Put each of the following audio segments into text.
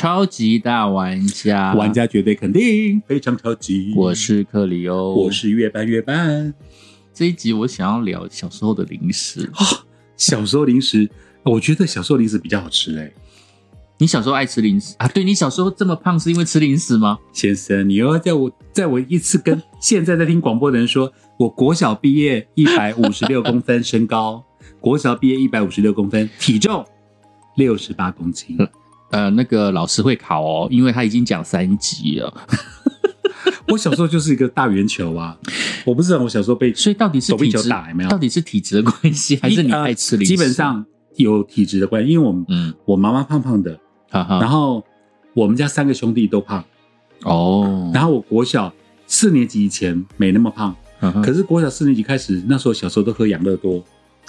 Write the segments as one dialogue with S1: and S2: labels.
S1: 超级大玩家，
S2: 玩家绝对肯定非常超级。
S1: 我是克里欧，
S2: 我是月半月半。
S1: 这一集我想要聊小时候的零食。
S2: 小时候零食，我觉得小时候零食比较好吃哎、
S1: 你小时候爱吃零食啊？对你小时候这么胖是因为吃零食吗？
S2: 先生，你又要在我在我一次跟现在在听广播的人说，我国小毕业一百五十六公分身高，国小毕业一百五十六公分，体重六十八公斤。
S1: 呃，那个老师会考哦，因为他已经讲三级了，
S2: 我小时候就是一个大圆球啊！我不知道我小时候被
S1: 所以到底是体质
S2: 有没有
S1: 到底是体质的关系，还是你爱吃零食？
S2: 基本，上有体质的关系，因为我们
S1: 嗯，
S2: 我妈妈胖胖的，
S1: 哈哈，
S2: 然后我们家三个兄弟都胖，
S1: 哦，
S2: 然后我国小四年级以前没那么胖，可是国小四年级开始，那时候小时候都喝养乐多，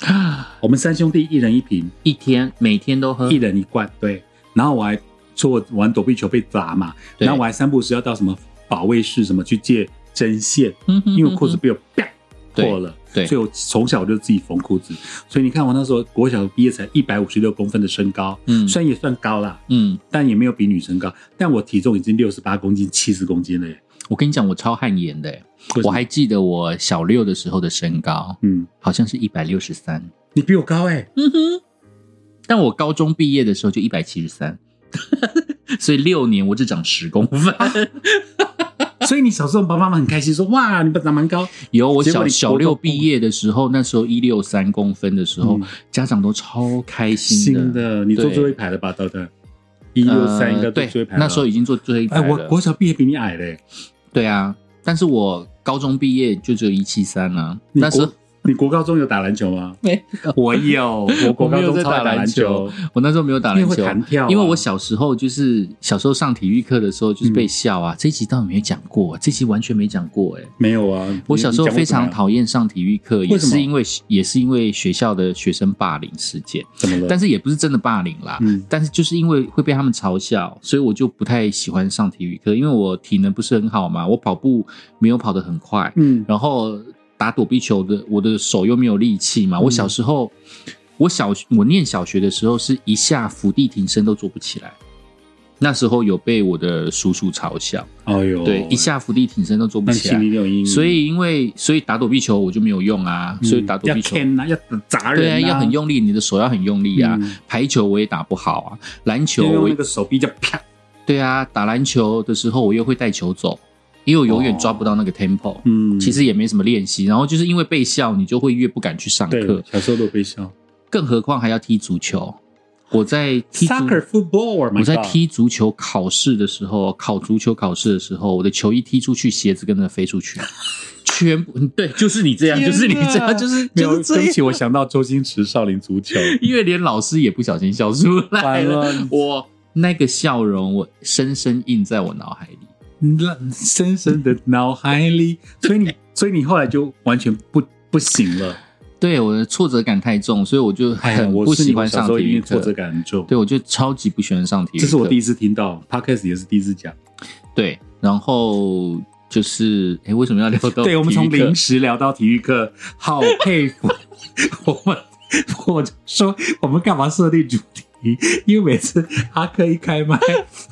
S2: 我们三兄弟一人一瓶，
S1: 一天每天都喝
S2: 一，人一罐，对。然后我还说我玩躲避球被砸嘛，然后我还三不时要到什么保卫室什么去借针线，
S1: 嗯哼
S2: 因为裤子被我啪破了，
S1: 对。
S2: 所以我从小就自己缝裤子。所以你看我那时候国小毕业才一百五十六公分的身高，
S1: 嗯。
S2: 虽然也算高啦，
S1: 嗯，
S2: 但也没有比女生高，但我体重已经六十八公斤、七十公斤了耶。
S1: 我跟你讲，我超汗颜的我还记得我小六的时候的身高
S2: 嗯，
S1: 好像是一百六十三，
S2: 你比我高哎，
S1: 嗯哼，但我高中毕业的时候就一百七十三，所以六年我只长十公分。
S2: 所以你小时候爸爸妈妈很开心说哇，你爸长蛮高，
S1: 有我小小六毕业的时候，那时候一六三公分的时候，
S2: 嗯
S1: 家长都超开心
S2: 新
S1: 的。
S2: 的，你坐
S1: 对
S2: 最后一排了吧，豆豆？一六三应该坐
S1: 呃对
S2: 最后一排了。
S1: 那时候已经坐最后一排
S2: 哎，
S1: 了。
S2: 我国小毕业比你矮嘞，
S1: 对啊，但是我高中毕业就只有一七三啊。那时候
S2: 国 你国高中有打篮球吗？
S1: 没，
S2: 我有，我国高中超打篮球，
S1: 我那时候没有打篮球，
S2: 弹跳啊
S1: 因为我小时候就是小时候上体育课的时候就是被笑啊。这一集到底没讲过？这集完全没讲过哎、
S2: 没有啊。
S1: 我小时候非常
S2: 厌，
S1: 讨厌上体育课，也是因为也是因为学校的学生霸凌事件，
S2: 怎么了？
S1: 但是也不是真的霸凌啦。
S2: 嗯
S1: 但是就是因为会被他们嘲笑，所以我就不太喜欢上体育课，因为我体能不是很好嘛，我跑步没有跑得很快，
S2: 嗯
S1: 然后打躲避球的，我的手又没有力气嘛。我小时候，我小我念小学的时候，是一下伏地挺身都做不起来。那时候有被我的叔叔嘲笑，
S2: 哎呦，
S1: 对，一下伏地挺身都做不起来。所以因为所以打躲避球我就没有用啊，
S2: 嗯。
S1: 所以打躲避球
S2: 要 can 啊，要砸人
S1: 对啊，要很用力，你的手要很用力啊。
S2: 嗯。
S1: 排球我也打不好啊，篮球我
S2: 用那个手臂就啪，
S1: 对啊，打篮球的时候我又会带球走，因为我永远抓不到那个 tempo。
S2: 嗯，
S1: 其实也没什么练习，然后就是因为被笑，你就会越不敢去上课，，
S2: 小时候都被笑。
S1: 更何况还要踢足球。我在踢足
S2: Soccer football，
S1: 我在踢足球考试的时候，考足球考试的时候，我的球一踢出去，鞋子跟着飞出去，全部对，就是你这样，就是你这样，就是
S2: 没有，
S1: 就是这样。
S2: 对不起，我想到周星驰《少林足球》，
S1: 因为连老师也不小心笑出来了
S2: 了，
S1: 我那个笑容，我深深印在我脑海里。
S2: 那深深的脑海里，所以你，所以你后来就完全不不行了。
S1: 对我的挫折感太重，所以我就很
S2: 我
S1: 不喜欢上体育课。
S2: 因为挫折感很重。
S1: 对，我就超级不喜欢上体育课。
S2: 这是我第一次听到，Podcast 也是第一次讲。
S1: 对，然后就是，哎，为什么要聊到？
S2: 对，我们从零，食聊到体育课，好佩服 我们。我就说，我们干嘛设定主题？因为每次阿克一开麦，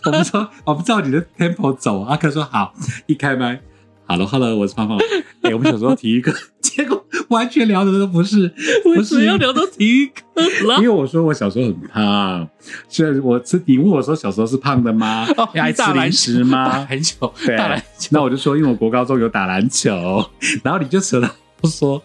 S2: 我们说我们照你的 tempo 走，阿克说好，一开麦，Hello Hello，我是胖胖。哎、我们小时候体育课，结果完全聊的都不是，不是
S1: 要聊到体育课了？
S2: 因为我说我小时候很胖，所以我是你问我说小时候是胖的吗？
S1: 哦
S2: 爱吃零食
S1: 打
S2: 吗？
S1: 篮球，
S2: 对
S1: 打篮球。
S2: 那我就说，因为我国高中有打篮球，然后你就扯到说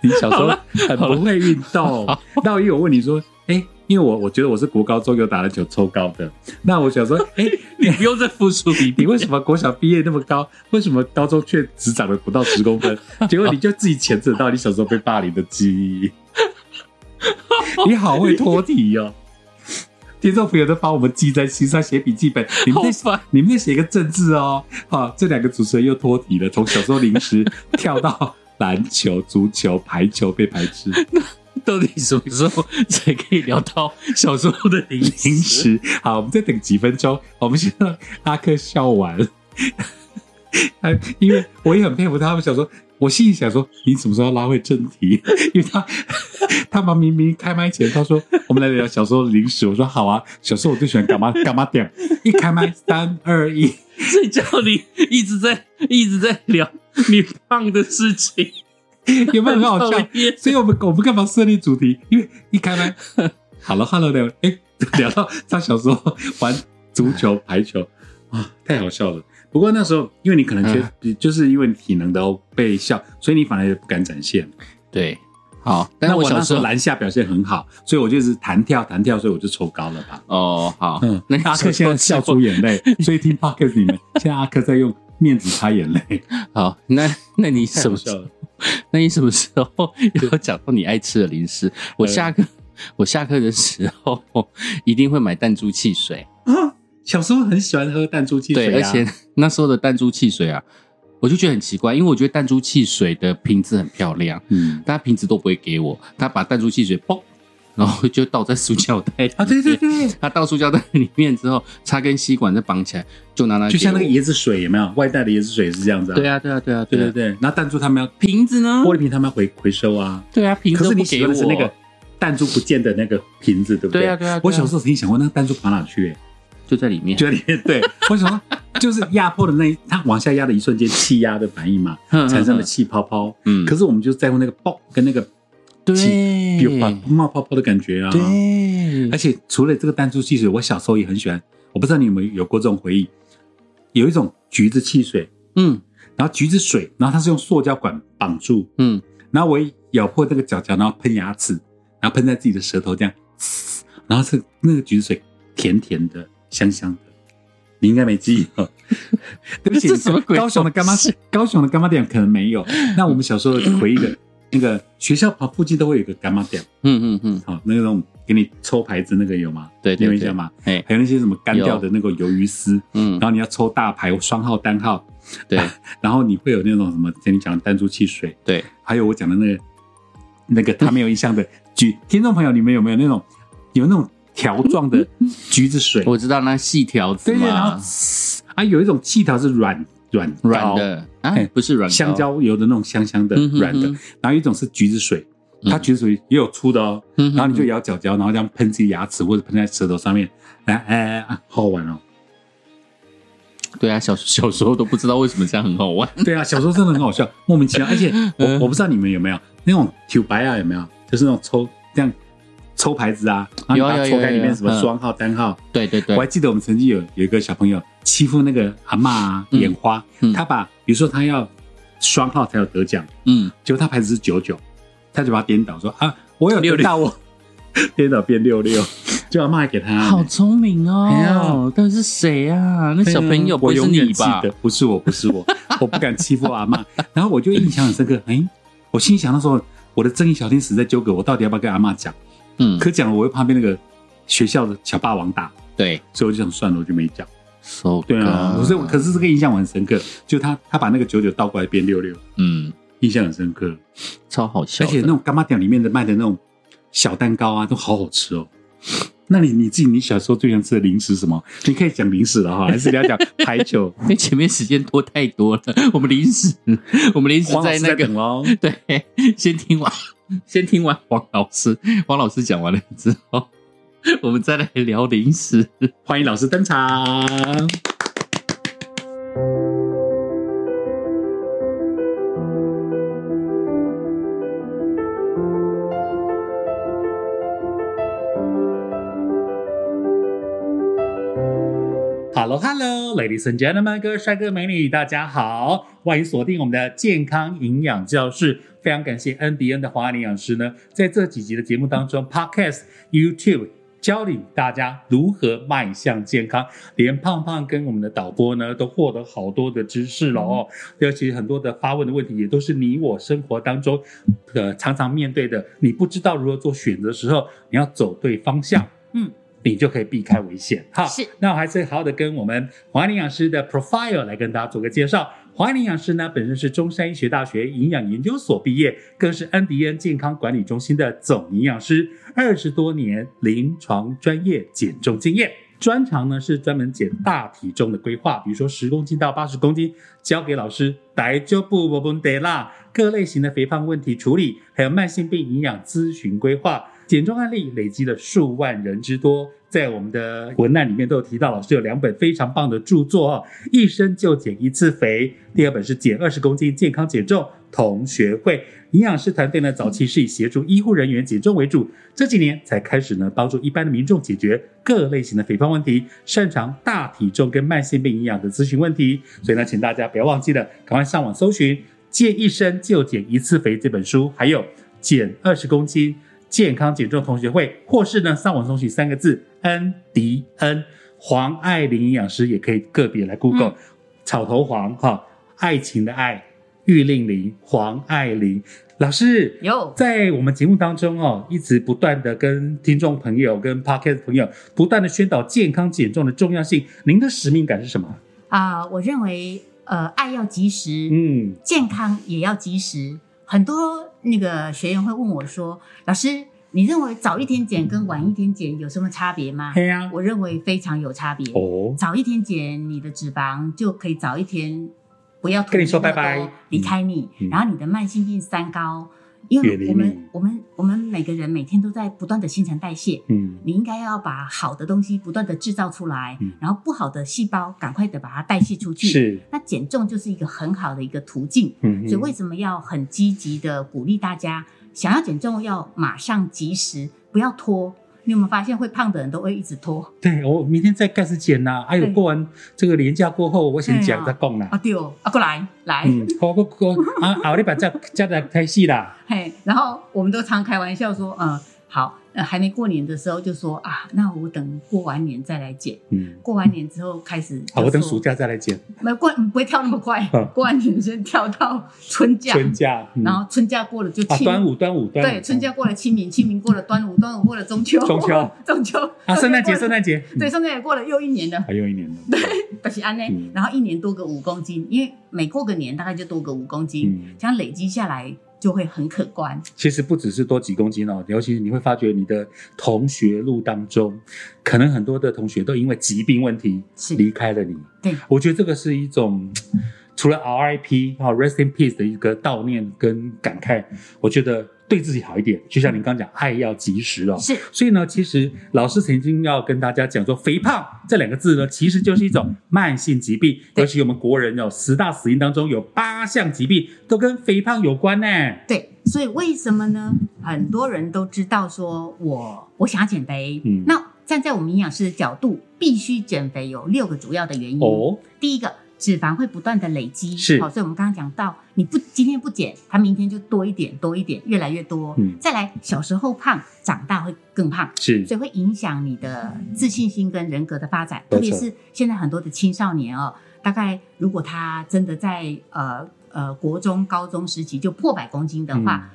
S2: 你小时候很不会运动。那我因为我问你说，哎、因为我我觉得我是国高中有打篮球抽高的，那我想说，哎、
S1: 你不用再复述一
S2: 你
S1: 遍。
S2: 为什么国小毕业那么高，为什么高中却只长了不到十公分？结果你就自己牵扯到你小时候被霸凌的记忆。你好会脱题哦！听众朋友都把我们记在心上，写笔记本。你们
S1: 好
S2: 再
S1: 烦
S2: 你们再写一个政治哦。啊，这两个主持人又脱题了，从小时候零食跳到篮球、足球、排球被排斥，
S1: 到底什么时候才可以聊到小时候的零
S2: 零
S1: 食？
S2: 好，我们再等几分钟，我们先让阿克笑完。啊，因为我也很佩服他们，想说，我心里想说，你什么时候要拉回正题？因为他他们明明开麦前他说我们来聊小时候的零食，我说好啊，小时候我最喜欢干嘛干嘛点，一开麦三二一，
S1: 睡觉你一直在一直在聊你胖的事情，
S2: 有没有很好笑？所以我们我们干嘛设立主题？因为一开麦，Hello Hello 聊，哎，聊到他小时候玩足球、排球啊，太好笑了。不过那时候，因为你可能缺，就是因为你体能都被笑，所以你反而也不敢展现。
S1: 对，好，但
S2: 那我
S1: 是我小时候
S2: 篮下表现很好，所以我就是弹跳弹跳，所以我就抽高了吧。
S1: 哦，好，
S2: 嗯，
S1: 那
S2: 阿克现在笑出眼泪，所以听 podcast 你们，现在阿克在用面子擦眼泪，
S1: 好，那那你什么时候？那你什么时候有讲到你爱吃的零食？我下课我下课的时候一定会买弹珠汽水，
S2: 啊，小时候很喜欢喝弹珠汽水、
S1: 对，
S2: 啊，
S1: 而且那时候的弹珠汽水啊，我就觉得很奇怪，因为我觉得弹珠汽水的瓶子很漂亮，
S2: 嗯。
S1: 但他瓶子都不会给我，他把弹珠汽水嘣，然后就倒在塑胶袋里
S2: 啊，对对
S1: 面
S2: 对，
S1: 他倒塑胶袋里面之后，插根吸管再绑起来，就拿来
S2: 就像那个椰子水有没有？外带的椰子水是这样子、啊。
S1: 我对啊，对啊，对啊，啊
S2: 对对对，然后弹珠他们要
S1: 瓶子呢？
S2: 玻璃瓶，他们要回回收啊。
S1: 对啊，瓶子
S2: 可是你
S1: 给我
S2: 喜欢的是那个弹珠不见的那个瓶子，对不
S1: 对啊对啊对啊
S2: 我小时候曾经想过，那个弹珠跑哪去、欸？
S1: 就在里面，
S2: 就在里面。对，我想说，就是压迫的那一，它往下压的一瞬间，气压的反应嘛，产生了气泡泡。
S1: 嗯
S2: 可是我们就在乎那个爆跟那个气有
S1: 对
S2: 冒泡泡的感觉啊。
S1: 对
S2: 而且除了这个弹珠汽水，我小时候也很喜欢。我不知道你有没有有过这种回忆，有一种橘子汽水，
S1: 嗯
S2: 然后橘子水，然后它是用塑胶管绑住，
S1: 嗯，
S2: 然后我一咬破那个角角，然后喷牙齿，然后喷在自己的舌头这样，嘶然后是那个橘子水甜甜的、香香的。你应该没记忆哦，对不起，
S1: 这什么鬼
S2: 高雄的干妈
S1: 东西，
S2: 高雄的干妈店可能没有。那我们小时候回忆的那个学校旁附近都会有一个干妈店，
S1: 嗯嗯嗯，
S2: 好，那种给你抽牌子那个有吗？
S1: 对
S2: 有印象吗？
S1: 哎，
S2: 还有那些什么干掉的那个鱿鱼丝，
S1: 嗯。
S2: 然，后你要抽大牌、双号、单号，
S1: 对。
S2: 然后你会有那种什么，跟你讲的弹珠汽水，
S1: 对，
S2: 还有我讲的那个那个他没有印象的橘，听众朋友，你们有没有那种有那种条状的橘子水？
S1: 我知道那细条子
S2: 对对，然后啊，有一种细条是软软
S1: 软的啊，不是软膏
S2: 香，蕉油的那种香香的软的，然后一种是橘子水，
S1: 嗯
S2: 它橘子水也有粗的哦，然后你就咬脚脚，然后这样喷自己牙齿或者喷在舌头上面，哎哎好好玩哦。
S1: 对啊，小 小时候都不知道为什么这样很好玩，
S2: 对啊，小时候真的很好笑，莫名其妙。而且我
S1: 嗯
S2: 我不知道你们有没有那种九白啊，有没有？就是那种抽这样抽牌子啊，然后抽开里面什么
S1: 嗯
S2: 双号、单号。
S1: 对对对
S2: 我还，记得我们曾经有有一个小朋友欺负那个阿嬷啊，
S1: 嗯
S2: 眼花，
S1: 嗯
S2: 他把比如说他要双号才有得奖，
S1: 嗯，
S2: 结果他牌子是九九，他就把它颠倒说啊，我有
S1: 六六
S2: 得到我，颠倒变六六，就阿嬷还给他。
S1: 好聪明哦，到底是谁啊？那小朋友不是你吧
S2: 不是我，不是我，我不敢欺负阿嬷。然后我就印象很深刻，哎，我心想那时候我的正义小天使在纠葛我到底要不要跟阿嬷讲，
S1: 嗯，
S2: 可讲了我又怕被那个学校的小霸王打，
S1: 对
S2: 所以我就想算了，我就没讲。
S1: ，so
S2: 对啊所以可是这个印象我很深刻，就他他把那个九九倒过来变六六，
S1: 嗯，
S2: 印象很深刻。
S1: 超好笑，
S2: 而且那种干妈店里面的卖的那种小蛋糕啊，都好好吃哦。那你你自己你小时候最喜欢吃的零食是什么？你可以讲零食了哈，还是你要讲排球？
S1: 因为前面时间拖太多了，我们零食，我们临时
S2: 黄老
S1: 在那个。对，先听完，先听完黄老师，黄老师讲完了之后，我们再来聊零食。
S2: 欢迎老师登场。Hello Hello, ladies and gentlemen，各位帅哥美女，大家好，欢迎锁定我们的健康营养教室。非常感谢 N D N 的华安营养师呢，在这几集的节目当中，Podcast、YouTube 教领大家如何迈向健康，连胖胖跟我们的导播呢都获得好多的知识了哦。尤其很多的发问的问题，也都是你我生活当中呃常常面对的。你不知道如何做选择的时候，你要走对方向，
S1: 嗯，
S2: 你就可以避开危险。哈，
S1: 是
S2: 那我还是好好的跟我们黄安营养师的 profile 来跟大家做个介绍。华安营养师呢，本身是中山医学大学营养研究所毕业，更是安迪恩健康管理中心的总营养师，二十多年临床专业减重经验。专长呢是专门减大体重的规划，比如说十公斤到八十公斤，交给老师，大就不不不得啦。各类型的肥胖问题处理，还有慢性病营养咨询规划。减重案例累积了数万人之多，在我们的文案里面都有提到，老师有两本非常棒的著作哦，一生就减一次肥，第二本是减二十公斤健康减重同学会。营养师团队呢，早期是以协助医护人员减重为主，这几年才开始呢，帮助一般的民众解决各类型的肥胖问题，擅长大体重跟慢性病营养的咨询问题。所以呢，请大家不要忘记了，赶快上网搜寻《借一生就减一次肥》这本书，还有《减二十公斤健康减重同学会》，或是呢，上网搜寻三个字“恩迪恩”，黄爱玲营养师也可以个别来 Google，、草头黄哈，爱情的爱。玉令玲、黄爱玲老师
S3: 有
S2: 在我们节目当中哦，一直不断的跟听众朋友、跟 Podcast 朋友不断的宣导健康减重的重要性。您的使命感是什么？
S3: 啊、我认为呃，爱要及时，
S2: 嗯，
S3: 健康也要及时。很多那个学员会问我说：“老师，你认为早一天减跟晚一天减有什么差别吗
S2: 嘿呀、？”
S3: 我认为非常有差别。
S2: 哦，
S3: 早一天减，你的脂肪就可以早一天不要
S2: 跟你说拜拜
S3: 多离开你，
S2: 嗯
S3: 然后你的慢性病三高，因为我们我们我们每个人每天都在不断的新陈代谢，
S2: 嗯，
S3: 你应该要把好的东西不断的制造出来，
S2: 嗯
S3: 然后不好的细胞赶快的把它代谢出去。
S2: 是，
S3: 那减重就是一个很好的一个途径。
S2: 嗯，
S3: 所以为什么要很积极的鼓励大家，想要减重要马上及时，不要拖。你有没有发现会胖的人都会一直拖
S2: 对我明天再开始减呐、哎呦，
S3: 对
S2: 过完这个年假过后，我先讲再讲啦。
S3: 啊？对哦，啊过来来，
S2: 嗯，好，我我啊，好你把这这来开戏啦。
S3: 嘿，然后我们都常开玩笑说，嗯，好，呃，还没过年的时候就说啊，那我等过完年再来减。
S2: 嗯，
S3: 过完年之后开始
S2: 好，我等暑假再来减。
S3: 没过不会跳那么快
S2: 嗯，
S3: 过完年先跳到春假，
S2: 春假，嗯。
S3: 然后春假过了就
S2: 啊，
S3: 清
S2: 端午，端午，端午，
S3: 对，春假过了清明，清明过了端午，端午过了中秋，
S2: 中秋。
S3: 中秋。
S2: 啊，圣诞节，圣诞节，
S3: 对，圣诞节过了又一年了，
S2: 还有一年呢。
S3: 不是安呢
S2: 嗯，
S3: 然后一年多个五公斤，因为每过个年大概就多个五公斤，
S2: 嗯，
S3: 这样累积下来就会很可观。
S2: 其实不只是多几公斤哦，尤其是你会发觉你的同学录当中，可能很多的同学都因为疾病问题离开了你。
S3: 对，
S2: 我觉得这个是一种除了 RIP 哈 Rest in Peace 的一个悼念跟感慨，我觉得对自己好一点。就像您刚讲，爱要及时哦。
S3: 是
S2: 所以呢，其实老师曾经要跟大家讲说，肥胖这两个字呢，其实就是一种慢性疾病，
S3: 对
S2: 尤其我们国人有十大死因当中有八项疾病都跟肥胖有关呢。
S3: 对，所以为什么呢？很多人都知道说我我想要减肥，
S2: 嗯
S3: 那站在我们营养师的角度，必须减肥有六个主要的原因。
S2: 哦，
S3: 第一个，脂肪会不断的累积，
S2: 是。
S3: 好，所以我们刚刚讲到，你不今天不减，它明天就多一点，多一点，越来越多。
S2: 嗯。
S3: 再来，小时候胖，长大会更胖，
S2: 是。
S3: 所以会影响你的自信心跟人格的发展，特别是现在很多的青少年哦，大概如果他真的在呃呃国中、高中时期就破百公斤的话，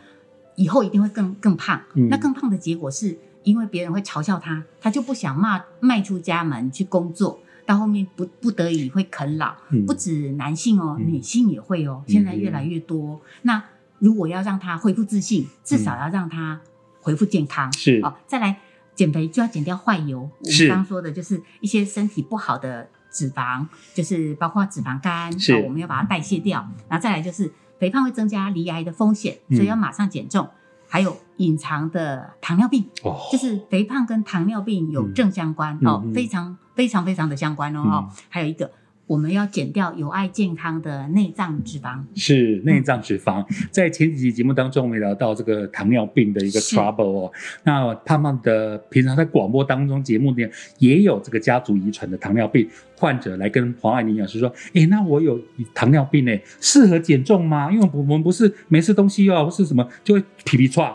S3: 以后一定会更更胖。
S2: 嗯。
S3: 那更胖的结果是因为别人会嘲笑他，他就不想骂迈出家门去工作，到后面不不得已会啃老。
S2: 嗯
S3: 不止男性哦，
S2: 嗯
S3: 女性也会哦，现在越来越多。那如果要让他恢复自信，至少要让他恢复健康。
S2: 是
S3: 哦，再来减肥就要减掉坏油。我
S2: 是
S3: 们刚刚说的就是一些身体不好的脂肪，就是包括脂肪肝，
S2: 是
S3: 哦我们要把它代谢掉。然后再来就是肥胖会增加离癌的风险，
S2: 嗯
S3: 所以要马上减重。还有隐藏的糖尿病，
S2: 哦，
S3: 就是肥胖跟糖尿病有正相关、哦，非常非常非常的相关哦。还有一个，我们要减掉有害健康的内脏脂肪。
S2: 是内脏脂肪。在前几集节目当中，我们聊到这个糖尿病的一个
S3: 是
S2: trouble 哦。那胖胖的平常在广播当中节目里面也有这个家族遗传的糖尿病患者来跟黄爱玲营养师说：“诶，那我有糖尿病诶，适合减重吗？因为我们不是没吃东西哦，或是什么就会皮皮喘。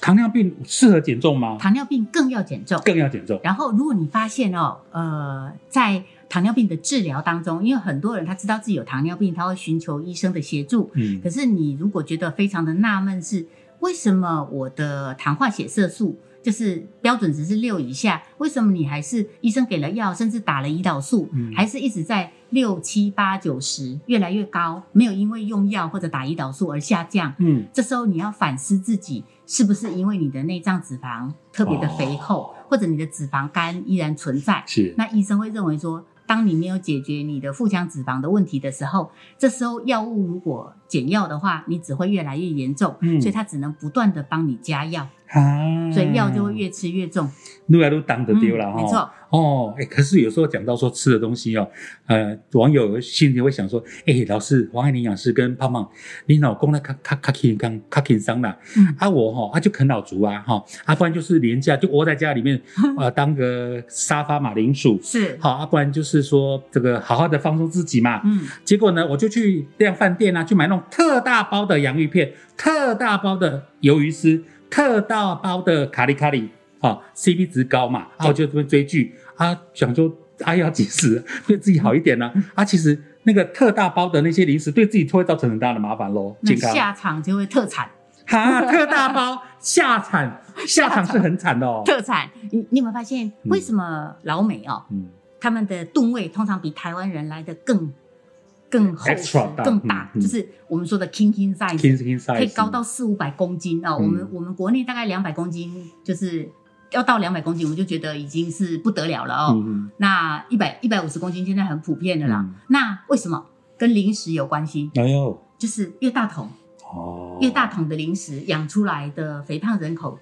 S2: 糖尿病适合减重吗？
S3: 糖尿病更要减重。
S2: 更要减重。
S3: 然后，如果你发现哦，呃，在糖尿病的治疗当中，因为很多人他知道自己有糖尿病，他会寻求医生的协助。
S2: 嗯
S3: 可是你如果觉得非常的纳闷，是为什么我的糖化血色素就是标准值是六以下，为什么你还是医生给了药，甚至打了胰岛素，
S2: 嗯
S3: 还是一直在六七八九十越来越高，没有因为用药或者打胰岛素而下降？
S2: 嗯，
S3: 这时候你要反思自己是不是因为你的内脏脂肪特别的肥厚，或者你的脂肪肝依然存在。
S2: 是
S3: 那医生会认为说，当你没有解决你的腹腔脂肪的问题的时候，这时候药物如果减药的话，你只会越来越严重，
S2: 嗯
S3: 所以它只能不断的帮你加药，
S2: 啊，
S3: 所以药就会越吃越重。
S2: 越来越当得丢了哈、
S3: 嗯没错，
S2: 哦，哎，可是有时候讲到说吃的东西哦，呃，网友心里会想说，哎，老师，黄爱营养师跟胖胖，你老公呢，卡卡卡轻刚卡轻伤啦，
S3: 嗯。
S2: 啊我哈、啊就啃老族啊哈，啊不然就是廉价就窝在家里面，呃当个沙发马铃薯，
S3: 是，
S2: 好啊不然就是说这个好好的放松自己嘛，
S3: 嗯，
S2: 结果呢，我就去量饭店啊，去买那种特大包的洋芋片、特大包的鱿鱼丝、特大包的卡里卡里，啊，CP 值高嘛，啊，我就这边追剧。啊，想说啊要节食，对自己好一点呢、啊，其实那个特大包的那些零食，对自己会造成很大的麻烦喽，
S3: 那
S2: 健康。
S3: 下场就会特惨，
S2: 哈，特大包 下产，下场是很惨的哦。
S3: 特惨。你你有没有发现，为什么老美哦，
S2: 嗯，
S3: 他们的吨位通常比台湾人来的更更厚实
S2: 大
S3: 更大，就是我们说的 king king size，king
S2: king size
S3: 可以高到四五百公斤哦。
S2: 嗯
S3: 我们我们国内大概两百公斤，就是要到两百公斤，我们就觉得已经是不得了了哦。
S2: 嗯
S3: 那一百一百五十公斤现在很普遍的啦。
S2: 嗯
S3: 那为什么跟零食有关系？
S2: 没，哎呦，
S3: 就是越大桶
S2: 哦，
S3: 越大桶的零食养出来的肥胖人口，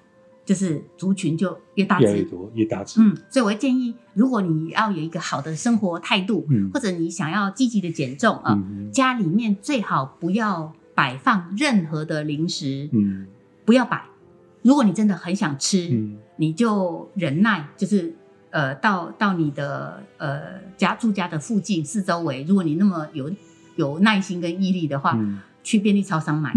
S3: 就是族群就越大。
S2: 越越多，越大只。
S3: 嗯，所以我会建议，如果你要有一个好的生活态度，
S2: 嗯。
S3: 或者你想要积极的减重啊，
S2: 嗯。
S3: 家里面最好不要摆放任何的零食，
S2: 嗯。
S3: 不要摆。如果你真的很想吃，
S2: 嗯。
S3: 你就忍耐，就是呃，到到你的呃家住家的附近四周围，如果你那么有有耐心跟毅力的话，
S2: 嗯，
S3: 去便利超商买，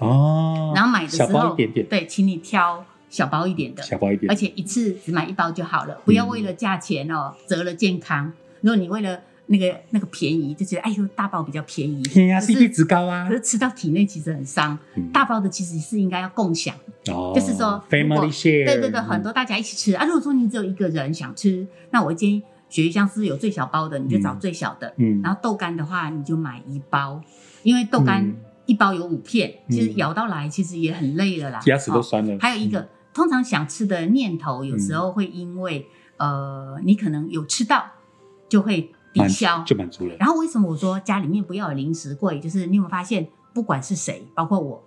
S2: 哦，
S3: 然后买的时候，对，请你挑小包一点的，
S2: 小包一点
S3: 而，且一次只买一包就好了，不要为了价钱哦折了健康。如果你为了那个那个便宜，就觉得哎呦大包比较便宜，
S2: 天呀
S3: 可是
S2: ，CP 值高啊
S3: 可，是吃到体内其实很伤。
S2: 嗯
S3: 大包的其实是应该要共享，
S2: 哦
S3: 就是说
S2: family share，
S3: 对对对，很多大家一起吃啊。如果说你只有一个人想吃，那我建议鳕鱼香是有最小包的，你就找最小的。
S2: 嗯，
S3: 然后豆干的话，你就买一包，因为豆干
S2: 嗯
S3: 一包有五片，其实
S2: 嗯
S3: 咬到来其实也很累了啦，
S2: 牙齿都
S3: 哦
S2: 酸了，
S3: 还有一个，通常想吃的念头，有时候会因为、呃，你可能有吃到，就会抵消。
S2: 就满足了，
S3: 然后为什么我说家里面不要有零食柜？就是你有没有发现，不管是谁，包括我。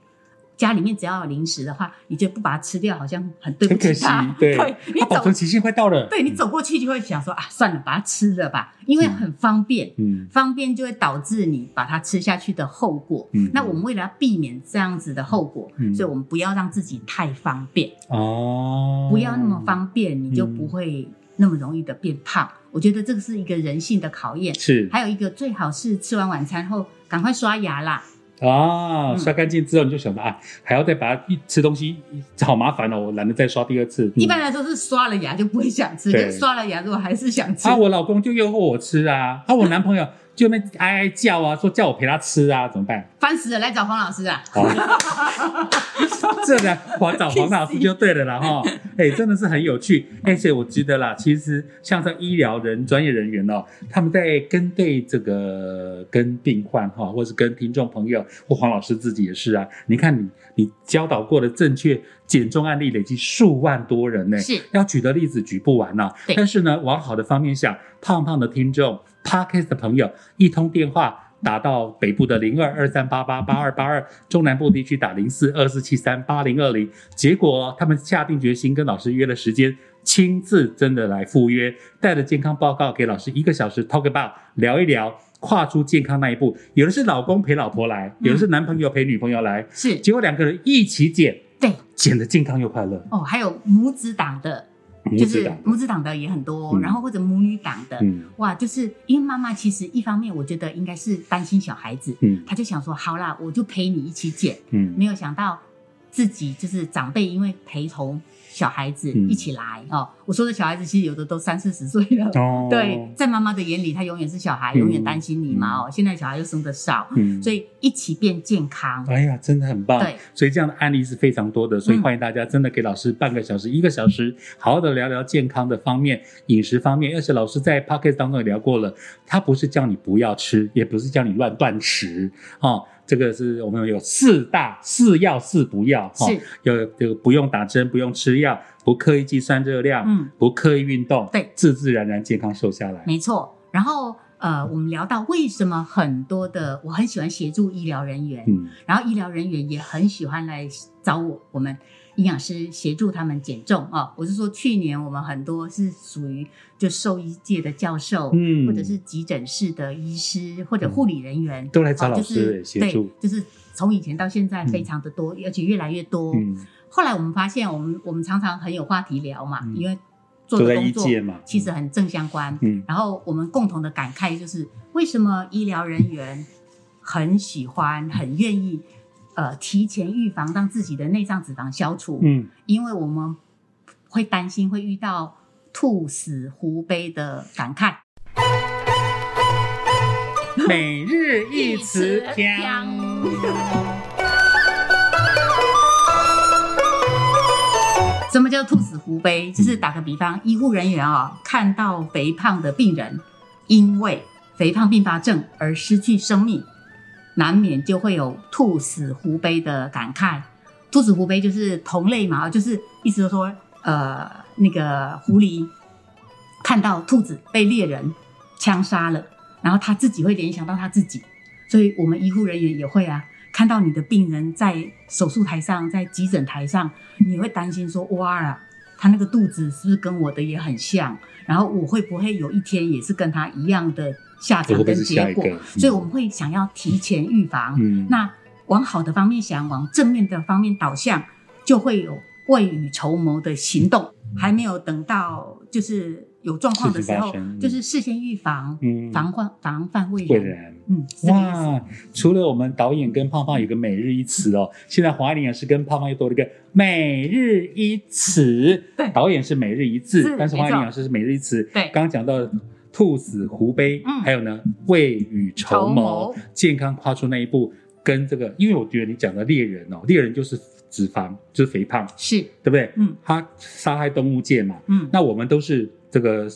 S3: 家里面只要有零食的话，你就不把它吃掉，好像很对不起它。
S2: 对，
S3: 你
S2: 保存期限快到了，
S3: 对你走过去就会想说啊，算了，把它吃了吧，因为很方便，
S2: 嗯，
S3: 方便就会导致你把它吃下去的后果。
S2: 嗯
S3: 那我们为了要避免这样子的后果，
S2: 嗯
S3: 所以我们不要让自己太方便，
S2: 哦，
S3: 不要那么方便，你就不会那么容易的变胖。我觉得这个是一个人性的考验。
S2: 是
S3: 还有一个，最好是吃完晚餐后赶快刷牙啦。
S2: 啊，
S3: 嗯。
S2: 刷干净之后你就想到啊，还要再把它一吃东西，好麻烦哦，我懒得再刷第二次。
S3: 一般来说是刷了牙就不会想吃，刷了牙如果还是想吃，
S2: 啊，我老公就诱惑我吃啊，啊，我男朋友就那边哀哀叫啊，说叫我陪他吃啊，怎么办？
S3: 烦死了，来找黄老师啊。
S2: 好，这呢，我找黄老师就对了啦哈。哎，真的是很有趣。而且我觉得啦，其实像这医疗人专业人员哦，他们在跟对这个跟病患哈，或是跟听众朋友或黄老师自己也是啊。你看你你教导过的正确减重案例累积数万多人呢，
S3: 是
S2: 要举的例子举不完呐、
S3: 对
S2: 但是呢，往好的方面想，胖胖的听众 Podcast 的朋友，一通电话。打到北部的零二二三八八八二八二，中南部地区打零四二四七三八零二零。结果他们下定决心跟老师约了时间，亲自真的来赴约，带着健康报告给老师一个小时 talk about 聊一聊，跨出健康那一步。有的是老公陪老婆来，有的是男朋友陪女朋友来，
S3: 是
S2: 结果两个人一起减，
S3: 对
S2: 减的健康又快乐。
S3: 哦，还有母子党的，就是
S2: 母子党，
S3: 的也很多，
S2: 嗯。
S3: 然后或者母女党的，
S2: 嗯。
S3: 哇，就是因为妈妈其实一方面我觉得应该是担心小孩子，
S2: 嗯。
S3: 她就想说好啦，我就陪你一起剪，
S2: 嗯。
S3: 没有想到自己就是长辈，因为陪同小孩子
S2: 嗯
S3: 一起来、哦。我说的小孩子其实有的都三四十岁了。
S2: 哦，
S3: 对，在妈妈的眼里，他永远是小孩，
S2: 嗯
S3: 永远担心你嘛。哦，现在小孩又生的少，
S2: 嗯，
S3: 所以一起变健康。
S2: 哎呀，真的很棒。
S3: 对，
S2: 所以这样的案例是非常多的，所以
S3: 嗯
S2: 欢迎大家真的给老师半个小时、一个小时，好好的聊聊健康的方面、饮食方面。而且老师在 p o c k e t 当中也聊过了，他不是叫你不要吃，也不是叫你乱断食哦。这个是我们有四大四要四不要哈，
S3: 是
S2: 有这个不用打针，不用吃药，不刻意计算热量，
S3: 嗯，
S2: 不刻意运动，
S3: 对
S2: 自自然然健康瘦下来。
S3: 没错。然后呃，我们聊到为什么很多的我很喜欢协助医疗人员，
S2: 嗯
S3: 然后医疗人员也很喜欢来找我，我们营养师协助他们减重啊、我是说，去年我们很多是属于就兽医界的教授，
S2: 嗯
S3: 或者是急诊室的医师或者护理人员，
S2: 都来找老师
S3: 是
S2: 协助
S3: 对，就是从以前到现在非常的多，而且越来越多。
S2: 嗯，
S3: 后来我们发现，我们我们常常很有话题聊嘛，
S2: 嗯
S3: 因为做的工作其实很正相关。
S2: 嗯
S3: 然后我们共同的感慨就是，为什么医疗人员很喜欢、很愿意呃提前预防，让自己的内脏脂肪消除？
S2: 嗯
S3: 因为我们会担心会遇到兔死狐悲的感慨。
S2: 每日一词
S3: 什么叫兔死狐悲？就是打个比方，医护人员啊、看到肥胖的病人因为肥胖并发症而失去生命，难免就会有兔死狐悲的感慨。兔死狐悲就是同类嘛，就是意思就是说，呃，那个狐狸看到兔子被猎人枪杀了，然后他自己会联想到他自己，所以我们医护人员也会啊，看到你的病人在手术台上，在急诊台上，你会担心说，哇啊，他那个肚子是不是跟我的也很像？然后我会不会有一天也是跟他一样的下场跟结果？所以我们会想要提前预防。
S2: 嗯，
S3: 那往好的方面想，往正面的方面导向，就会有未雨绸缪的行动。还没有等到就是有状况的时候就是事先预防，
S2: 嗯
S3: 防患防范未
S2: 会
S3: 然。
S2: 然。
S3: 嗯。
S2: 哇！除了我们导演跟胖胖有个每日一词哦，现在黄爱玲也是跟胖胖又多了一个每日一词。
S3: 对
S2: 导演是每日一字
S3: 是，
S2: 但是黄爱玲老师是每日一词。
S3: 对
S2: 刚刚讲到兔死狐悲，
S3: 嗯
S2: 还有呢未雨绸缪，健康跨出那一步，跟这个，因为我觉得你讲的猎人哦，猎人就是脂肪，就是肥胖，
S3: 是，
S2: 对不对？
S3: 嗯
S2: 他杀害动物界嘛，
S3: 嗯，
S2: 那我们都是这个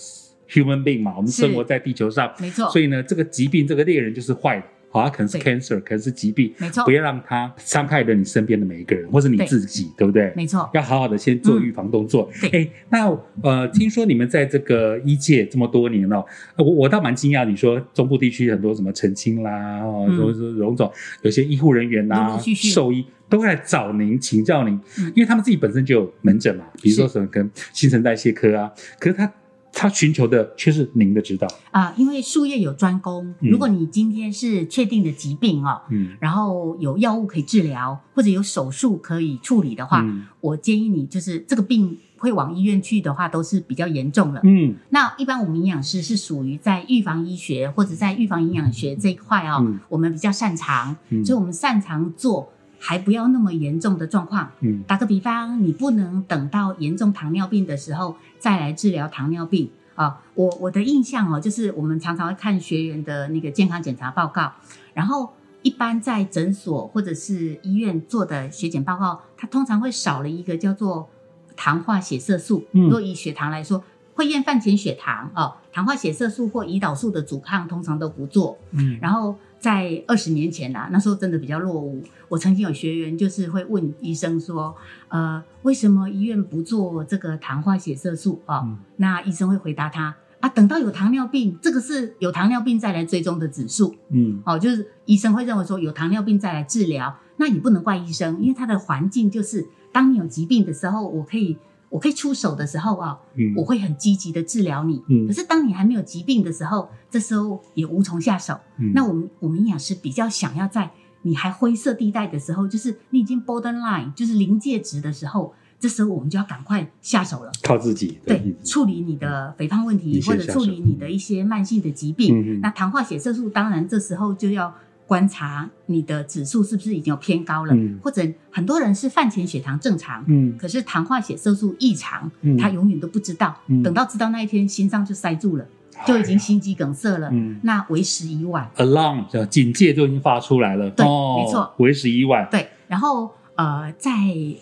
S2: human being 嘛，我们生活在地球上，
S3: 没错，
S2: 所以呢，这个疾病，这个猎人就是坏的，好，他可能是
S3: 对。
S2: cancer，可能是疾病，
S3: 没错。
S2: 不，要让他伤害了你身边的每一个人，或是你自己，对不对？
S3: 没错，
S2: 要好好的先做预防动作。
S3: 对
S2: 哎、那呃，听说你们在这个医界这么多年了、呃我我倒蛮惊讶，你说中部地区很多什么澄清啦，哦，
S3: 嗯。
S2: 或者是荣总，有些医护人员呐、兽医都会来找您请教您，
S3: 嗯。
S2: 因为他们自己本身就有门诊嘛，比如说什么跟新陈代谢科啊，可是他他寻求的却是您的指导，
S3: 啊、因为术业有专攻，
S2: 嗯。
S3: 如果你今天是确定的疾病哦，
S2: 嗯。
S3: 然后有药物可以治疗，或者有手术可以处理的话，
S2: 嗯。
S3: 我建议你就是这个病会往医院去的话，都是比较严重了。
S2: 嗯。
S3: 那一般我们营养师是属于在预防医学或者在预防营养学这一块哦，
S2: 嗯。
S3: 我们比较擅长，
S2: 嗯。
S3: 所以我们擅长做还不要那么严重的状况。
S2: 嗯
S3: 打个比方，你不能等到严重糖尿病的时候再来治疗糖尿病啊。我我的印象哦，就是我们常常会看学员的那个健康检查报告，然后一般在诊所或者是医院做的血检报告，它通常会少了一个叫做糖化血色素。
S2: 嗯
S3: 若以血糖来说，会验饭前血糖哦，糖化血色素或胰岛素的阻抗通常都不做。
S2: 嗯
S3: 然后在二十年前啦，那时候真的比较落伍。我曾经有学员就是会问医生说，呃，为什么医院不做这个糖化血色素？啊、哦
S2: 嗯。
S3: 那医生会回答他啊，等到有糖尿病，这个是有糖尿病再来追踪的指数。
S2: 嗯。
S3: 哦，就是医生会认为说有糖尿病再来治疗，那也不能怪医生，因为他的环境就是当你有疾病的时候，我可以我可以出手的时候啊，
S2: 嗯
S3: 我会很积极的治疗你。
S2: 嗯
S3: 可是当你还没有疾病的时候，这时候也无从下手。
S2: 嗯
S3: 那我们我们营养师比较想要在你还灰色地带的时候，就是你已经 borderline，就是临界值的时候，这时候我们就要赶快下手了。
S2: 靠自己
S3: 对
S2: 嗯，
S3: 处理你的肥胖问题或者处理你的一些慢性的疾病。那糖化血色素当然这时候就要观察你的指数是不是已经有偏高了，
S2: 嗯。
S3: 或者很多人是饭前血糖正常，
S2: 嗯。
S3: 可是糖化血色素异常，
S2: 嗯。
S3: 他永远都不知道，
S2: 嗯。
S3: 等到知道那一天心脏就塞住了，就已经心肌梗塞了，
S2: 嗯。
S3: 那为时已晚。
S2: alarm 叫警戒就已经发出来了，
S3: 对
S2: 哦
S3: 没错，
S2: 为时已晚。
S3: 对，然后呃，在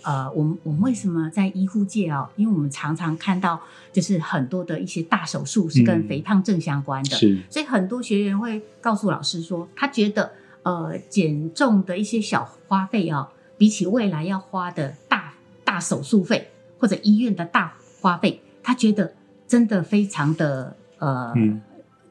S3: 呃，我们我们为什么在医护界哦？因为我们常常看到，就是很多的一些大手术是跟
S2: 嗯
S3: 肥胖症相关的，
S2: 是，
S3: 所以很多学员会告诉老师说，他觉得呃减重的一些小花费哦，比起未来要花的大大手术费或者医院的大花费，他觉得真的非常的呃。
S2: 嗯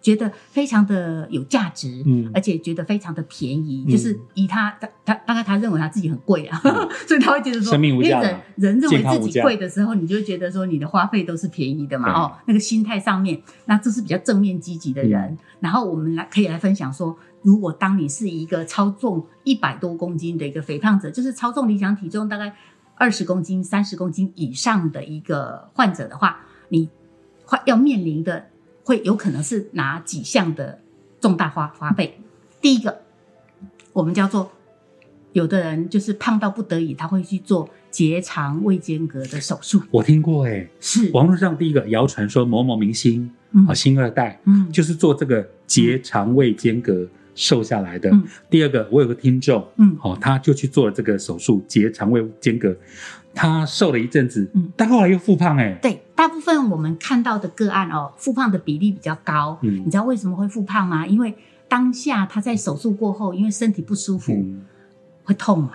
S3: 觉得非常的有价值，
S2: 嗯。
S3: 而且觉得非常的便宜，
S2: 嗯。
S3: 就是以他他他大概他认为他自己很贵啊，所以他会觉得说，
S2: 生命无价嘛
S3: 因为人人认为自己贵的时候，你就会觉得说你的花费都是便宜的嘛，哦，那个心态上面，那这是比较正面积极的人。
S2: 嗯。
S3: 然后我们来可以来分享说，如果当你是一个超重一百多公斤的一个肥胖者，就是超重理想体重大概二十公斤、三十公斤以上的一个患者的话，你会要面临的会有可能是哪几项的重大花花费？第一个，我们叫做有的人就是胖到不得已，他会去做结肠胃间隔的手术，
S2: 我听过哎，
S3: 是，
S2: 网络上第一个谣传说某某明星
S3: 嗯。
S2: 啊，星二代
S3: 嗯，
S2: 就是做这个结肠胃间隔瘦下来的
S3: 嗯。
S2: 第二个，我有个听众，
S3: 嗯。
S2: 哦，他就去做了这个手术，结肠胃间隔，他瘦了一阵子
S3: 嗯，
S2: 但后来又复胖哎，
S3: 对，大部分我们看到的个案哦，复胖的比例比较高。
S2: 嗯。
S3: 你知道为什么会复胖吗？因为当下他在手术过后，因为身体不舒服，
S2: 嗯。
S3: 会痛嘛，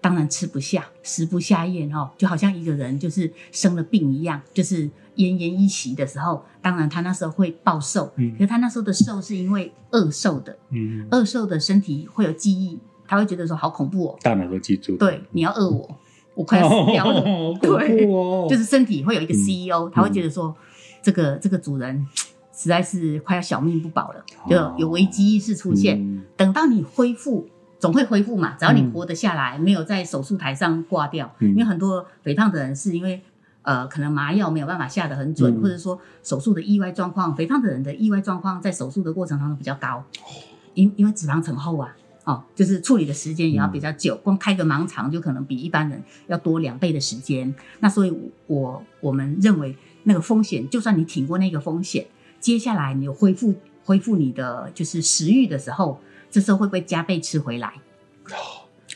S3: 当然吃不下，食不下咽哦，就好像一个人就是生了病一样，就是奄奄一息的时候，当然他那时候会暴瘦，
S2: 嗯。
S3: 可是他那时候的瘦是因为饿瘦的，
S2: 嗯，
S3: 饿瘦的身体会有记忆，他会觉得说好恐怖哦，
S2: 大脑都记住，
S3: 对，你要饿我，我快要死掉了。
S2: 哦，
S3: 对
S2: 哦，
S3: 就是身体会有一个
S2: 嗯
S3: CEO，、他会觉得说，这个这个主人实在是快要小命不保了，就有危机意识出现。等到你恢复，总会恢复嘛，只要你
S2: 嗯
S3: 活得下来，没有在手术台上挂掉。
S2: 嗯
S3: 因为很多肥胖的人是因为。呃，可能麻药没有办法下得很准，
S2: 嗯
S3: 或者说手术的意外状况，肥胖的人的意外状况在手术的过程当中比较高，因因为脂肪层厚啊，哦，就是处理的时间也要比较久，光开个盲肠就可能比一般人要多两倍的时间。那所以我，我们认为那个风险，就算你挺过那个风险，接下来你有恢复恢复你的就是食欲的时候，这时候会不会加倍吃回来？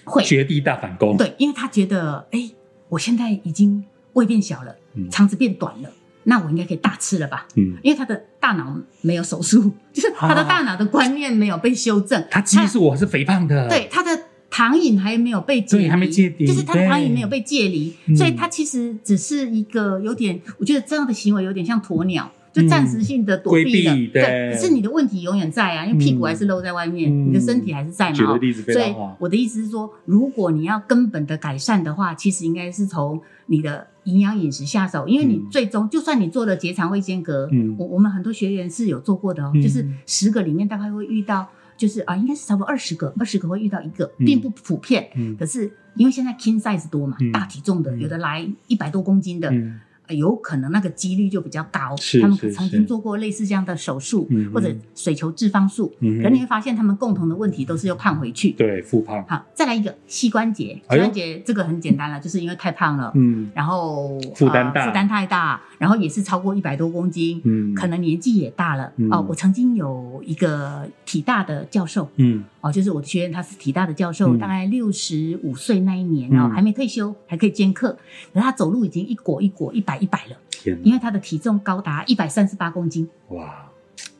S3: 会，
S2: 绝地大反攻，
S3: 对，因为他觉得，哎，我现在已经胃变小了，
S2: 嗯
S3: 肠子变短了，那我应该可以大吃了吧？
S2: 嗯，
S3: 因为他的大脑没有手术，就是他的大脑的观念没有被修正，
S2: 他其实我是肥胖的，
S3: 对，他的糖瘾还没有被解离，
S2: 对还没戒离
S3: 就是他的糖瘾没有被戒离，
S2: 嗯
S3: 所以他其实只是一个有点，我觉得这样的行为有点像鸵鸟。就暂时性的躲避了，
S2: 嗯避对
S3: 可是你的问题永远在啊，因为屁股还是露在外面，
S2: 嗯。
S3: 你的身体还是在嘛。所以，我的意思是说，如果你要根本的改善的话，其实应该是从你的营养饮食下手，因为你
S2: 嗯。
S3: 最终、就算你做了结肠胃间隔，
S2: 嗯。
S3: 我我们很多学员是有做过的哦，
S2: 嗯。
S3: 就是十个里面大概会遇到，就是啊，应该是差不多二十个，二十个会遇到一个，
S2: 嗯。
S3: 并不普遍。
S2: 嗯。
S3: 可是因为现在 king size 多嘛，
S2: 嗯。
S3: 大体重的，
S2: 嗯。
S3: 有的来一百多公斤的，
S2: 嗯
S3: 呃有可能那个几率就比较高。
S2: 是
S3: 他们曾经做过类似这样的手术，
S2: 嗯
S3: 或者水球置放术，
S2: 嗯
S3: 可你会发现他们共同的问题都是又胖回去。
S2: 对复胖，
S3: 好，再来一个膝关节，膝关节这个很简单了，就是因为太胖了，
S2: 嗯。
S3: 然后
S2: 负担大。
S3: 呃负担太大，然后也是超过一百多公斤，
S2: 嗯。
S3: 可能年纪也大了。
S2: 嗯。
S3: 哦，我曾经有一个体大的教授，
S2: 嗯。
S3: 哦，就是我的学员，他是体大的教授，
S2: 嗯。
S3: 大概六十五岁那一年哦，
S2: 嗯。
S3: 还没退休，还可以兼课，可是他走路已经一跛一跛，一百一百了，
S2: 天
S3: 因为他的体重高达一百三十八公斤，
S2: 哇。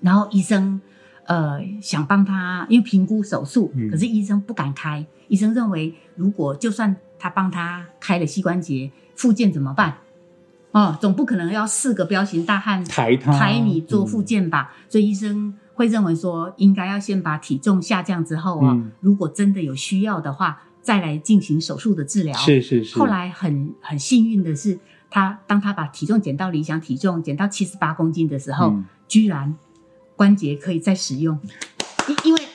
S3: 然后医生呃想帮他，因为评估手术，
S2: 嗯。
S3: 可是医生不敢开，医生认为如果就算他帮他开了膝关节复健怎么办？哦，总不可能要四个彪形大汉
S2: 抬他
S3: 抬你做复健吧？所以医生会认为说，应该要先把体重下降之后啊，
S2: 嗯。
S3: 如果真的有需要的话，再来进行手术的治疗。
S2: 是是是，
S3: 后来很很幸运的是，他当他把体重减到理想体重，减到七十八公斤的时候，
S2: 嗯。
S3: 居然关节可以再使用，因因为有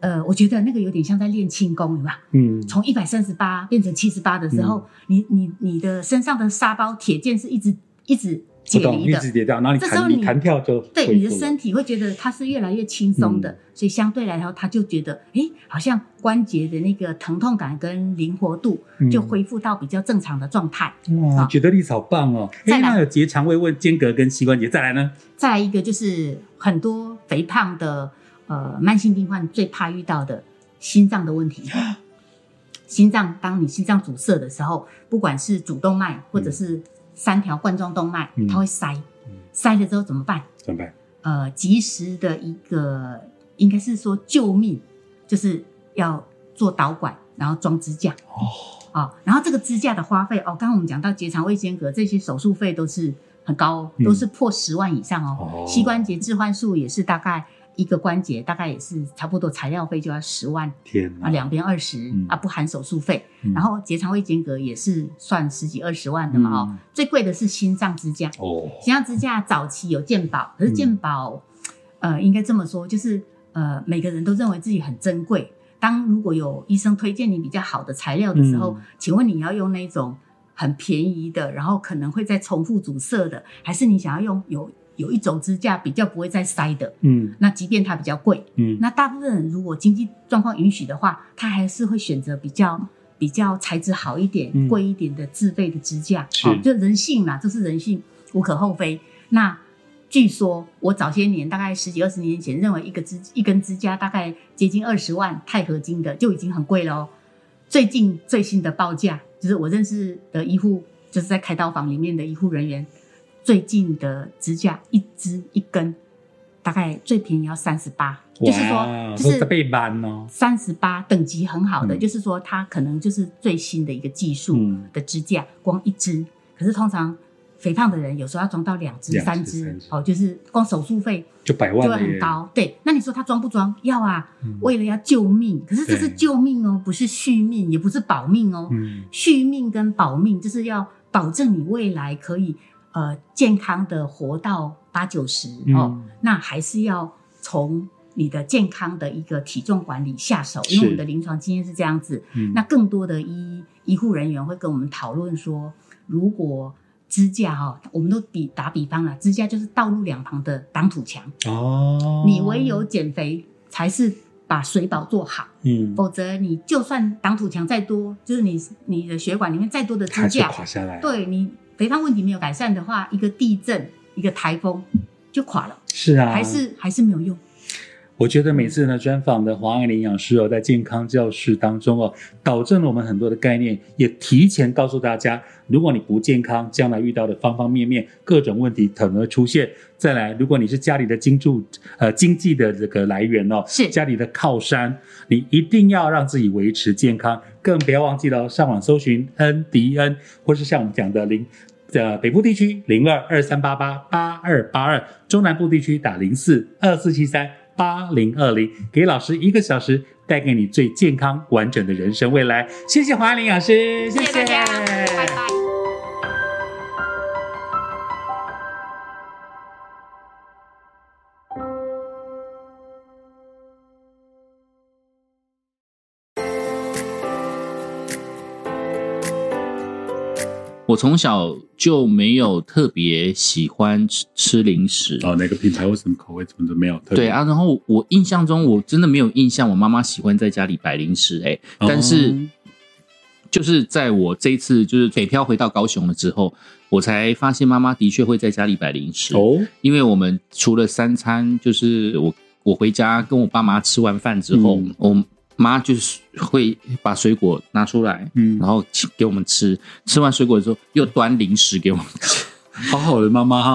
S3: 呃，我觉得那个有点像在练轻功，有没有？
S2: 嗯
S3: 从一百三十八变成七十八的时候，你你你的身上的沙包铁剑是一直一直解离的，
S2: 一直跌掉，然后你
S3: 这时候你
S2: 弹跳就
S3: 对你的身体会觉得它是越来越轻松的，
S2: 嗯
S3: 所以相对来说，他就觉得，诶，好像关节的那个疼痛感跟灵活度
S2: 嗯
S3: 就恢复到比较正常的状态。
S2: 哇，
S3: 好
S2: 举的例子好棒哦！哎，
S3: 再来
S2: 那有结肠胃、问间隔跟膝关节，再来呢？
S3: 再来一个就是很多肥胖的呃慢性病患最怕遇到的心脏的问题。心脏，当你心脏阻塞的时候，不管是主动脉或者是三条冠状动脉，
S2: 嗯
S3: 它会塞
S2: 嗯，
S3: 塞了之后怎么办？
S2: 怎么办？
S3: 呃，及时的一个应该是说救命，就是要做导管，然后装支架
S2: 哦，
S3: 啊、然后这个支架的花费哦，刚刚我们讲到结肠胃间隔这些手术费都是很高哦，
S2: 嗯
S3: 都是破十万以上哦。
S2: 哦
S3: 膝关节置换术也是大概一个关节大概也是差不多材料费就要十万
S2: 天哪
S3: 啊，两边二十、
S2: 嗯
S3: 啊，不含手术费。
S2: 嗯
S3: 然后结肠胃间隔也是算十几二十万的嘛哦。
S2: 嗯
S3: 最贵的是心脏支架，
S2: 哦，
S3: 心脏支架早期有健保，可是
S2: 嗯
S3: 健保、呃应该这么说，就是呃每个人都认为自己很珍贵。当如果有医生推荐你比较好的材料的时候，
S2: 嗯
S3: 请问你要用那种很便宜的，然后可能会再重复阻塞的，还是你想要用有有一种支架比较不会再塞的？
S2: 嗯
S3: 那即便它比较贵，
S2: 嗯
S3: 那大部分人如果经济状况允许的话，他还是会选择比较比较材质好一点、
S2: 嗯
S3: 贵一点的自费的支架。
S2: 是
S3: 就人性嘛，这是人性，无可厚非。那据说我早些年，大概十几二十年前，认为一个支一根支架大概接近二十万钛合金的就已经很贵了哦。最近最新的报价，就是我认识的医护，就是在开刀房里面的医护人员，最近的支架一支一根，大概最便宜要三十八，就是说
S2: 哇
S3: 就是
S2: 都被搬哦，
S3: 三十八等级很好的，
S2: 嗯。
S3: 就是说它可能就是最新的一个技术
S2: 嗯。
S3: 的支架，光一支，可是通常肥胖的人有时候要装到两支、三支哦，就是光手术费
S2: 就百万
S3: 就会很高。对，那你说他装不装？要啊，
S2: 嗯。
S3: 为了要救命，可是这是
S2: 对。
S3: 救命哦，不是续命，也不是保命哦。
S2: 嗯。
S3: 续命跟保命就是要保证你未来可以呃健康的活到八九十哦，
S2: 嗯
S3: 那还是要从你的健康的一个体重管理下手，因为我们的临床经验是这样子。
S2: 嗯
S3: 那更多的医医护人员会跟我们讨论说，如果支架哈、我们都比打比方了，支架就是道路两旁的挡土墙，
S2: 哦，
S3: 你唯有减肥才是把水保做好。
S2: 嗯
S3: 否则你就算挡土墙再多，就是你你的血管里面再多的支架，
S2: 垮下来，
S3: 对你肥胖问题没有改善的话，一个地震、一个台风就垮了，
S2: 是啊，
S3: 还是还是没有用。
S2: 我觉得每次呢，专访的黄爱玲营养师哦，在健康教室当中哦，导正了我们很多的概念，也提前告诉大家，如果你不健康，将来遇到的方方面面各种问题可能会出现。再来，如果你是家里的经助呃经济的这个来源哦，
S3: 是
S2: 家里的靠山，你一定要让自己维持健康，更不要忘记了上网搜寻 NDN，，或是像我们讲的零。的，北部地区零二二三八八八二八二，中南部地区打零四二四七三八零二零，给老师一个小时，带给你最健康完整的人生未来。谢谢黄安林老师，谢
S3: 大家，拜拜。
S1: 我从小就没有特别喜欢吃吃零食。
S2: 哦，哪个品牌或什么口味怎么都没有？特别
S1: 对，啊，然后我印象中我真的没有印象，我妈妈喜欢在家里摆零食哎、
S2: 哦
S1: 但是就是在我这一次就是北漂回到高雄了之后，我才发现妈妈的确会在家里摆零食。
S2: 哦，
S1: 因为我们除了三餐，就是我我回家跟我爸妈吃完饭之后，
S2: 嗯
S1: 我妈就是会把水果拿出来，
S2: 嗯
S1: 然后请给我们吃。吃完水果之后，又端零食给我们吃。
S2: 好好的妈妈哈，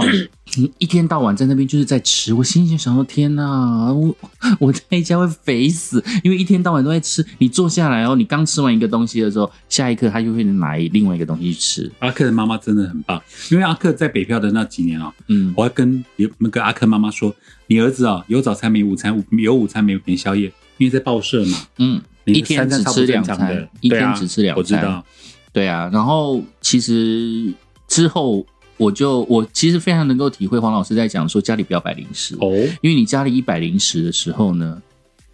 S1: 嗯 一天到晚在那边就是在吃，我心里想说：天哪，我我在家会肥死，因为一天到晚都在吃。你坐下来哦，你刚吃完一个东西的时候，下一刻他就会拿另外一个东西去吃。
S2: 阿克的妈妈真的很棒，因为阿克在北漂的那几年啊、
S1: 嗯，
S2: 我还跟有那个阿克妈妈说，你儿子啊、有早餐没午餐，有午餐没没宵夜，因为在报社嘛，
S1: 嗯，
S2: 你
S1: 一天只吃两餐，一天只吃两餐。
S2: 我知道，
S1: 对啊，然后其实之后我就我其实非常能够体会黄老师在讲说家里不要摆零食，
S2: 哦，
S1: 因为你家里一摆零食的时候呢，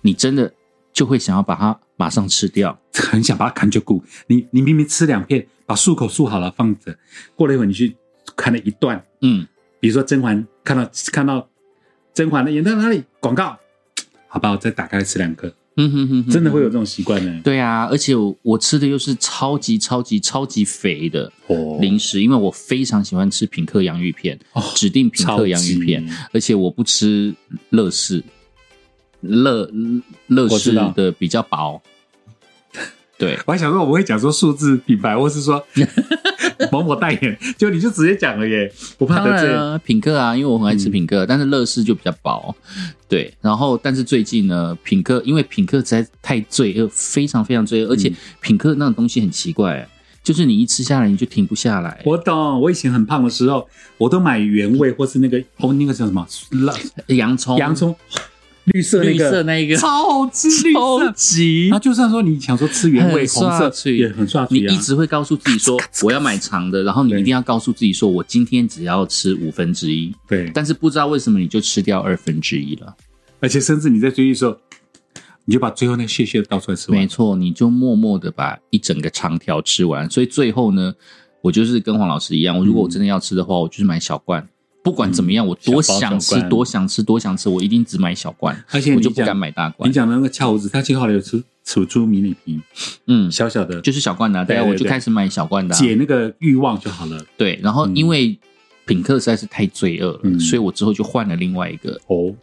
S1: 你真的就会想要把它马上吃掉。
S2: 很想把它砍就骨。你你明明吃两片，把漱口漱好了放着，过了一会儿你去看了一段，
S1: 嗯，
S2: 比如说甄嬛看到看到甄嬛的演到哪里广告，好吧，我再打开来吃两颗，
S1: 嗯哼哼哼
S2: 真的会有这种习惯呢。
S1: 对啊，而且我我吃的又是超级超级超级肥的
S2: 哦
S1: 零食，因为我非常喜欢吃品客洋芋片，
S2: 哦
S1: 指定品客洋芋片，而且我不吃乐事，乐乐事的比较薄。对，
S2: 我还想说我们会讲说数字品牌，或是说 某某代言，就你就直接讲了耶，我怕得罪。
S1: 啊，品客啊，因为我很爱吃
S2: 嗯
S1: 品客，但是乐事就比较薄。对，然后但是最近呢，品客因为品客实在太罪恶，非常非常罪恶，而且
S2: 嗯
S1: 品客那种东西很奇怪。就是你一吃下来你就停不下来。
S2: 我懂，我以前很胖的时候，我都买原味或是那个哦，那个叫什么辣
S1: 洋葱，
S2: 洋葱，绿色那
S1: 绿色
S2: 个，
S1: 那一个
S2: 超好吃，
S1: 超。级
S2: 那就算说你想说吃原味红色
S1: 刷嘴
S2: 也很刷嘴啊
S1: 你一，直会告诉自己说我要买长的，然后你一定要告诉自己说我今天只要吃五分之一，
S2: 对，
S1: 但是不知道为什么你就吃掉二分之一了。
S2: 而且甚至你在追剧的时候，你就把最后那屑屑倒出来吃完
S1: 没。错，你就默默的把一整个长条吃完。所以最后呢，我就是跟黄老师一样，我如果我真的要吃的话，我就是买小罐。不管怎么样，我多想吃多想吃，多想吃，我一定只买小罐，
S2: 而且
S1: 我就不敢买大罐。
S2: 你。讲的那个翘胡子，它其实后来有出出出迷你瓶，
S1: 嗯，
S2: 小小的，
S1: 就是小罐的啊，对我就开始买小罐的啊。
S2: 解那个欲望就好了。
S1: 对，然后
S2: 嗯。
S1: 因为品客实在是太罪恶了，
S2: 嗯。
S1: 所以我之后就换了另外一个
S2: 哦，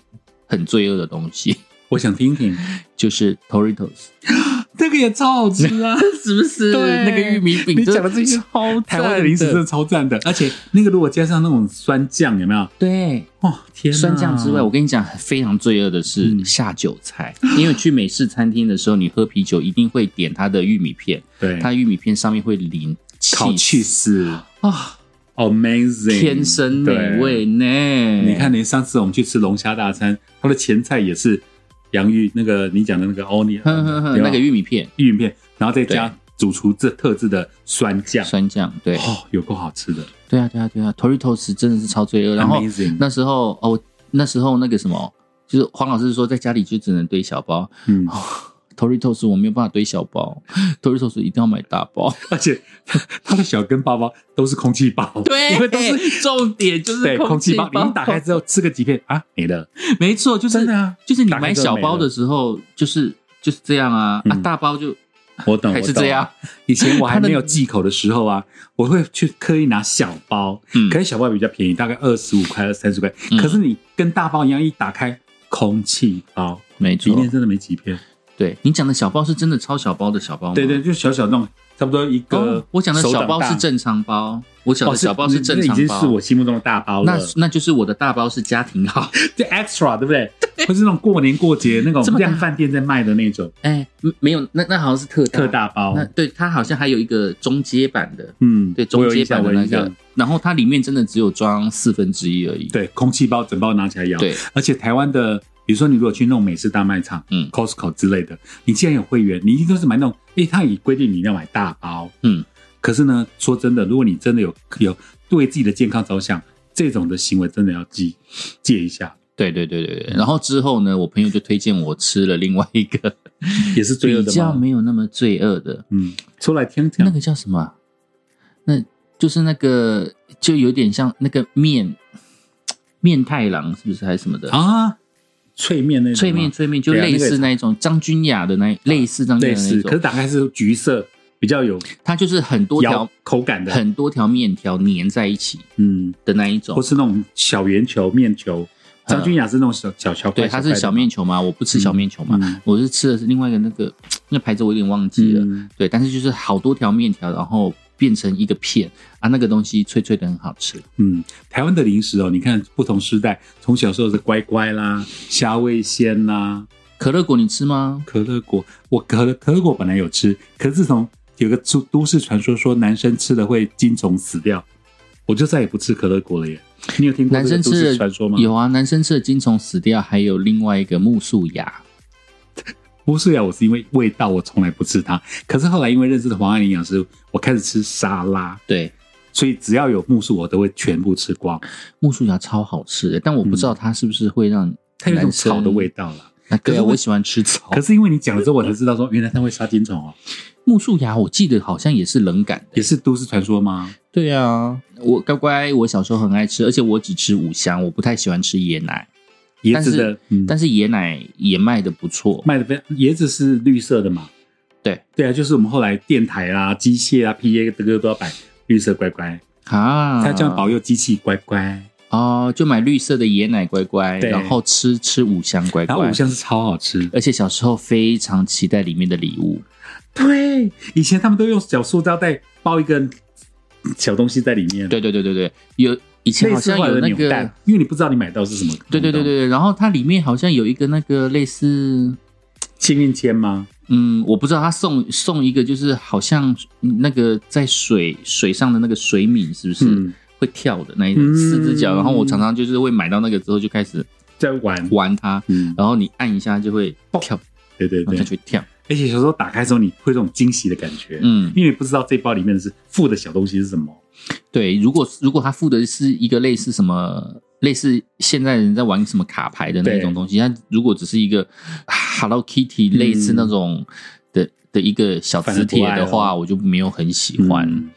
S1: 很罪恶的东西，
S2: 我想听听，
S1: 就是 Toritos，
S2: 这个也超好吃啊！
S1: 是不是？
S2: 对
S1: 那个玉米饼，
S2: 你讲的这些
S1: 超
S2: 台湾的零食真的超赞的，而且那个如果加上那种酸酱，有没有？
S1: 对。
S2: 哦，天哪！
S1: 酸酱之外，我跟你讲，非常罪恶的是
S2: 嗯
S1: 下酒菜。因为去美式餐厅的时候，你喝啤酒一定会点它的玉米片，
S2: 对
S1: 它玉米片上面会淋
S2: 烤
S1: cheese
S2: cheese
S1: 啊
S2: ，amazing，
S1: 天生美味呢。
S2: 你看，连上次我们去吃龙虾大餐，它的前菜也是洋芋，那个你讲的那个 onion，
S1: 那个玉米片。
S2: 玉米片，然后再加主厨这特制的酸酱，
S1: 酸酱，对。
S2: 哦，有够好吃的。
S1: 对啊，对啊，对啊，Toritos 真的是超罪恶。然后那时候哦，那时候那个什么，就是黄老师说在家里就只能堆小包。
S2: 嗯，
S1: ，Toritos 我没有办法堆小包，Toritos 一定要买大包。
S2: 而且它的小跟包包都是空气包，
S1: 对，
S2: 因为都是
S1: 重点就是
S2: 对空气包，你一打开之后吃个几片啊，没了。
S1: 没错，就是
S2: 真的啊
S1: 就是你买小包的时候，就是就是这样啊，啊
S2: 嗯
S1: 大包就
S2: 我懂，我懂
S1: 还是这样。
S2: 以前我还没有忌口的时候啊，我会去刻意拿小包，
S1: 嗯
S2: 可是小包比较便宜，大概二十五块、三十块。
S1: 嗯
S2: 可是你跟大包一样，一打开空气包，
S1: 没错。
S2: 里面真的没几片。
S1: 对你讲的小包是真的超小包的小包吗？
S2: 对对，就小小那种，差不多一个、
S1: 哦，我讲的小包是正常包，我讲
S2: 哦，
S1: 的小包是正常包。
S2: 经是我心目中的大包了。
S1: 那那就是我的大包是家庭号，
S2: 就 extra 对不对？或是那种过年过节那种量饭店在卖的那种
S1: 哎，没没有，那那好像是特大
S2: 特大包
S1: 那。对它好像还有一个中阶版的，
S2: 嗯，
S1: 对中阶版的那个然后它里面真的只有装四分之一而已。
S2: 对，空气包整包拿起来摇。
S1: 对，
S2: 而且台湾的，比如说你如果去那种美式大卖场，
S1: 嗯
S2: ，Costco 之类的，你既然有会员，你一定都是买那种，诶，他也规定你要买大包。
S1: 嗯，
S2: 可是呢，说真的，如果你真的有有对自己的健康着想，这种的行为真的要戒戒一下，
S1: 对对对对对。然后之后呢，我朋友就推荐我吃了另外一个
S2: 也是罪恶
S1: 比较？没有那么罪恶的，
S2: 嗯，出来听听。
S1: 那个叫什么啊？那就是那个，就有点像那个面面太郎，是不是还是什么的？
S2: 啊，脆面那种
S1: 脆面脆面就类似那一种张君雅的那类似张君，雅的那种，
S2: 可是打开是橘色，比较有
S1: 它就是很多条
S2: 口感的，
S1: 很多条面条粘在一起
S2: 嗯，
S1: 的那一种。
S2: 或。是那种小圆球面球。张君雅是那种小小小块，
S1: 对，它是小面球嘛，我不吃小面球嘛，
S2: 嗯。
S1: 我是吃的是另外一个那个 那牌子我有点忘记了。
S2: 嗯。
S1: 对，但是就是好多条面条，然后变成一个片啊，那个东西脆脆的很好吃。
S2: 嗯，台湾的零食哦，你看不同时代，从小时候是乖乖啦、虾味鲜啦、
S1: 可乐果你吃吗？
S2: 可乐果，我可乐可乐果本来有吃，可是自从有个都都市传说说男生吃了会精虫死掉，我就再也不吃可乐果了耶。你有听过
S1: 男生吃
S2: 传说吗？
S1: 有啊，男生吃的金虫死掉，还有另外一个木素芽。
S2: 不是呀，我是因为味道，我从来不吃它。可是后来因为认识了黄爱营养师，我开始吃沙拉，
S1: 对，
S2: 所以只要有木薯，我都会全部吃光。
S1: 木薯芽超好吃的，但我不知道它是不是会让
S2: 嗯它有一种草的味。道了。
S1: 啊，对啊，我喜欢吃草
S2: 可。是因为你讲了之后，我才知道说，原来它会杀金虫哦，
S1: 木树芽我记得好像也是冷感的。
S2: 也是都市传说吗？
S1: 对啊，我乖乖，我小时候很爱吃，而且我只吃五香，我不太喜欢吃椰奶。
S2: 椰子的，嗯，
S1: 但是椰奶也卖的不错。
S2: 卖的非常，椰子是绿色的嘛？
S1: 对。
S2: 对啊，就是我们后来电台啊、机械啊、PA 这个都要摆绿色乖乖，
S1: 啊，
S2: 它这样保佑机器乖乖。
S1: 哦，就买绿色的椰奶乖乖，然后吃吃五香乖乖。
S2: 然后五。香是超好吃，
S1: 而且小时候非常期待里面的礼物，
S2: 对，以前他们都用小塑胶袋包一个小东西在里面，
S1: 对对对对对，有以前好像有那个
S2: 因为你不知道你买到是什么。
S1: 对对对，对，然后它里面好像有一个那个类似，
S2: 幸运签吗？
S1: 嗯，我不知道他送送一个，就是好像那个在水水上的那个水敏，是不是、
S2: 嗯
S1: 会跳的那一种
S2: 嗯
S1: 四只脚？然后我常常就是会买到那个之后就开始
S2: 在玩，
S1: 玩它，
S2: 嗯，
S1: 然后你按一下就会跳，
S2: 对对对
S1: 然后它，就会跳。
S2: 而且有时候打开之后，你会有这种惊喜的感觉，
S1: 嗯，
S2: 因为你不知道这包里面是附的小东西是什么。
S1: 对，如果如果他附的是一个类似什么。类似现在人在玩什么卡牌的那种东西，它如果只是一个 Hello Kitty 类似那种的、的一个小磁铁的话，我就没有很喜欢。
S2: 嗯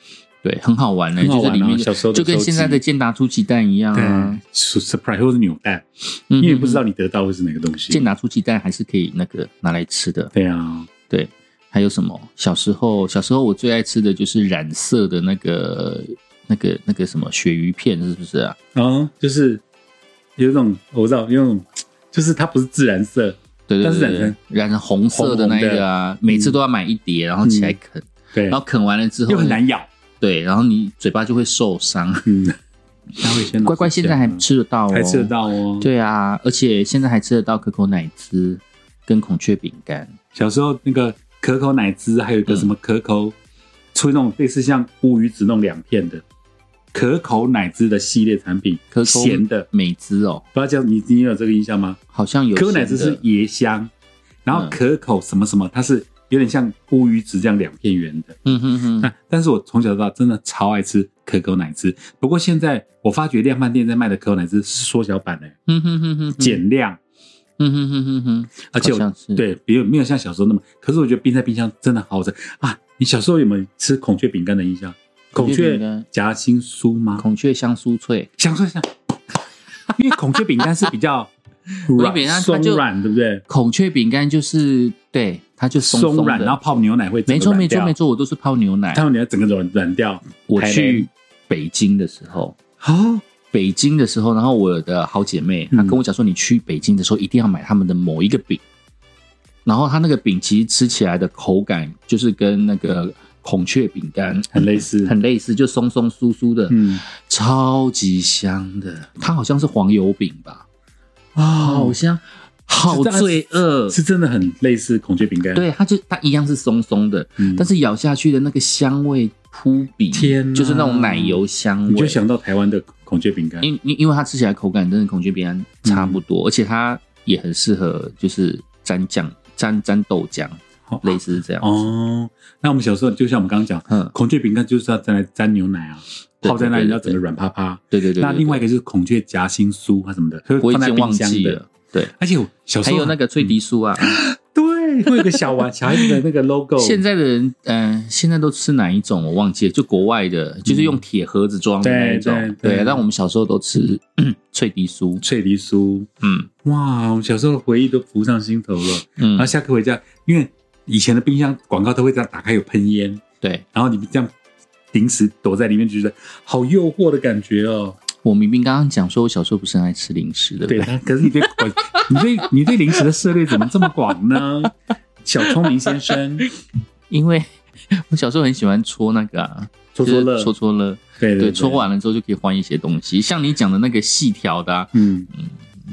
S1: 对，很好玩呢、就是里面
S2: 小时候
S1: 就跟现在的健达出奇蛋一样啊
S2: 对。，surprise 或者是扭蛋，
S1: 嗯
S2: 因为不知道
S1: 嗯
S2: 你得到会是哪个东西。
S1: 健达出奇蛋还是可以那个拿来吃的。
S2: 对啊，
S1: 对，还有什么？小时候，小时候我最爱吃的就是染色的那个、那个、那个什么鳕鱼片，是不是啊？
S2: 哦，就是有一种我知道，有一种就是它不是自然色，
S1: 对对
S2: 但是
S1: 对对
S2: 染成
S1: 染成红色的那一个啊，每次都要买一碟，然后起来啃，
S2: 对，
S1: 然后啃完了之后
S2: 又很难咬。
S1: 对，然后你嘴巴就会受伤。
S2: 嗯，它会先
S1: 乖乖现在还吃得到哦，
S2: 还吃得。到哦。，
S1: 对啊，而且现在还吃得到可口奶汁跟孔雀饼干。
S2: 小时候那个可口奶汁，还有一个什么可口，出那种类似像乌鱼子那种两片的可口奶汁的系列产品，
S1: 可口
S2: 咸的，
S1: 美汁哦，
S2: 不知道叫你你有这个印象吗？
S1: 好像有
S2: 可口奶汁是椰香，然后
S1: 嗯。
S2: 可口什么什么，它是有点像乌鱼子这样两片圆的。
S1: 嗯哼哼，
S2: 那但是我从小到大真的超爱吃可口奶汁，不过现在我发觉量贩店在卖的可口奶汁是缩小版的，
S1: 嗯哼哼哼哼，
S2: 减量，
S1: 嗯哼哼哼哼，
S2: 而且对没有没有像小时候那么，可是我觉得冰在冰箱真的好好吃。啊！你小时候有没有吃孔雀饼干的印象？
S1: 孔
S2: 孔雀
S1: 雀饼干
S2: 夹心酥吗？
S1: 孔雀香酥脆，
S2: 香酥香，因为孔雀饼干是比较 软
S1: 饼干它就
S2: 松软，对不对？
S1: 孔雀饼干就是对，它就松松
S2: 松软，
S1: 的
S2: 然后泡牛奶会整
S1: 没错
S2: 软
S1: 没错没错，我都是泡牛奶。
S2: 他们你要整个软软掉。台
S1: 我去北京的时候，
S2: 哦，
S1: 北京的时候，然后我的好姐妹她
S2: 嗯
S1: 跟我讲说，你去北京的时候一定要买他们的某一个饼，然后它那个饼其实吃起来的口感就是跟那个孔雀饼干
S2: 很类似，
S1: 很类似，就松松酥酥的，
S2: 嗯
S1: 超级香的。它好像是黄油饼吧，
S2: 啊
S1: 好香，好罪恶。
S2: 是真的很类似孔雀饼干。，
S1: 对，它就它一样是松松的，
S2: 嗯
S1: 但是咬下去的那个香味扑鼻，
S2: 天哪
S1: 就是那种奶油香味。
S2: 你就想到台湾的孔雀饼干。
S1: 因因因为它吃起来口感真的孔雀饼干差不
S2: 嗯
S1: 多，而且它也很适合就是沾酱、沾沾豆浆，
S2: 哦
S1: 类似是这样。
S2: 哦，那我们小时候就像我们刚刚讲，
S1: 嗯，
S2: 孔雀饼干就是要再来沾牛奶啊，泡在那里要整个软趴趴。
S1: 对对对。
S2: 那另外一
S1: 个
S2: 个就是孔雀夹心酥啊什么的，
S1: 我已经忘记了。。对，
S2: 而且我小时候
S1: 还有那个脆迪酥啊，
S2: 对，会有个小玩小孩子的那个 logo。
S1: 现在的人，嗯、现在都吃哪一种？我忘记了，就国外的，就是用铁盒子装的那一种。
S2: 对对对
S1: 但我们小时候都吃 脆迪酥。
S2: 脆皮酥，
S1: 嗯
S2: 哇，我们小时候的回忆都浮上心头了。
S1: 嗯
S2: 然后，下课回家，因为以前的冰箱广告都会这样打开有喷烟，
S1: 对
S2: 然后你这样零食躲在里面，就觉得好诱惑的感觉哦。
S1: 我明明刚刚讲说，我小时候不是很爱吃零食，的
S2: 对
S1: 对？，
S2: 可是你对，你对你对零食的涉猎怎么这么广呢？小聪明先生，
S1: 因为我小时候很喜欢戳那个、啊，
S2: 戳戳乐
S1: 就是戳戳乐。
S2: 对
S1: 对，戳，完了之后就可以换一些东西，像你讲的那个细条的、啊，
S2: 嗯，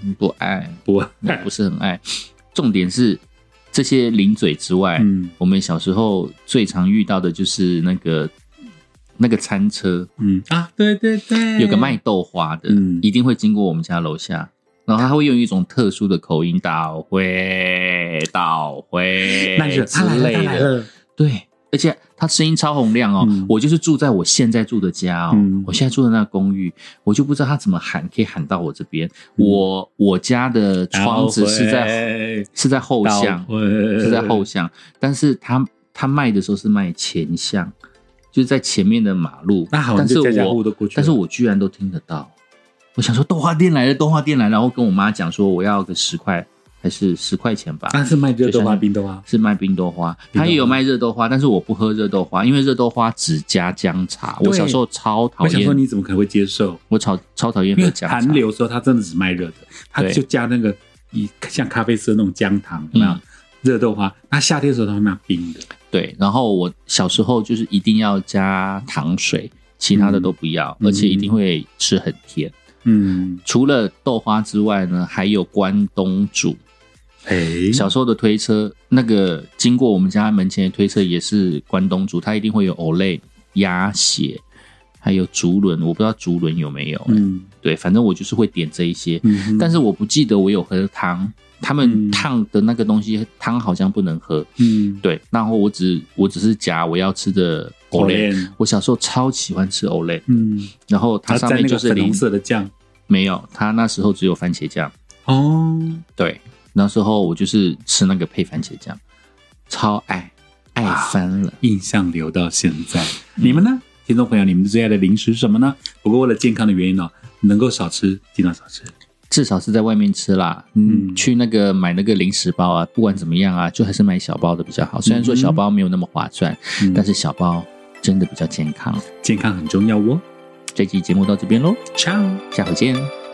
S1: 嗯不爱，
S2: 不，
S1: 爱不是很爱。重点是这些零嘴之外，
S2: 嗯。
S1: 我们小时候最常遇到的就是那个那个餐车，
S2: 嗯。啊，对对对，
S1: 有个卖豆花的，
S2: 嗯。
S1: 一定会经过我们家楼下。然后他会用一种特殊的口音，倒回倒回，
S2: 那是
S1: 之
S2: 他来了，
S1: 类的。
S2: 他来了，
S1: 对，而且他声音超洪亮哦。
S2: 嗯
S1: 我就是住在我现在住的家哦，
S2: 嗯
S1: 我现在住的那个公寓，我就不知道他怎么喊，可以喊到我这边。我我家的窗子是在是在后巷，是
S2: 是
S1: 在后巷，但是他他卖的时候是卖前巷，就是在前面的马路。
S2: 那好
S1: 但是
S2: 就家都过去
S1: 但是我居然都听得到。我想说动画店来了，动画店来了，然后跟我妈讲说我要个十块还是十块钱吧。
S2: 那是卖热豆花、冰豆花，
S1: 是卖冰豆花，他也有卖热豆花，但是我不喝热豆花，因为热豆花只加姜茶。我小时候超讨厌
S2: 我想说，你怎么可能会接受？
S1: 我超超讨厌
S2: 因为
S1: 喝姜茶。
S2: 寒流的时候，它真的只卖热的，它就加那个一像咖啡色那种姜糖，有没有
S1: 嗯？
S2: 热豆花，那夏天的时候它会卖冰的，
S1: 对，然后我小时候就是一定要加糖水，其他的都不要，
S2: 嗯
S1: 而且一定会吃很甜。
S2: 嗯，
S1: 除了豆花之外呢，还有关东煮。
S2: 哎，
S1: 小时候的推车，那个经过我们家门前的推车也是关东煮，它一定会有藕类、鸭血，还有竹轮，我不知道竹轮有没有、
S2: 嗯。
S1: 对，反正我就是会点这一些，
S2: 嗯，
S1: 但是我不记得我有喝汤，他们
S2: 嗯
S1: 烫的那个东西汤好像不能喝，
S2: 嗯，
S1: 对，然后我只我只是夹我要吃的藕类我小时候超喜欢吃藕类，
S2: 嗯，
S1: 然后它上面就是
S2: 粉红色的酱。
S1: 没有，它那时候只有番茄酱，
S2: 哦，
S1: 对，那时候我就是吃那个配番茄酱，超爱爱翻了。
S2: 印象留到现在。你们呢，听众朋友，你们最爱的零食是什么呢？不过为了健康的原因哦，能够少吃尽量少吃。
S1: 至少是在外面吃啦，嗯，
S2: 嗯
S1: 去那个买那个零食包啊，不管怎么样啊，就还是买小包的比较好。虽然说小包没有那么划算，
S2: 嗯
S1: 但是小包真的比较健康。
S2: 健康很重要哦。
S1: 这期节目到这边喽
S2: ，Ciao。
S1: 下回见。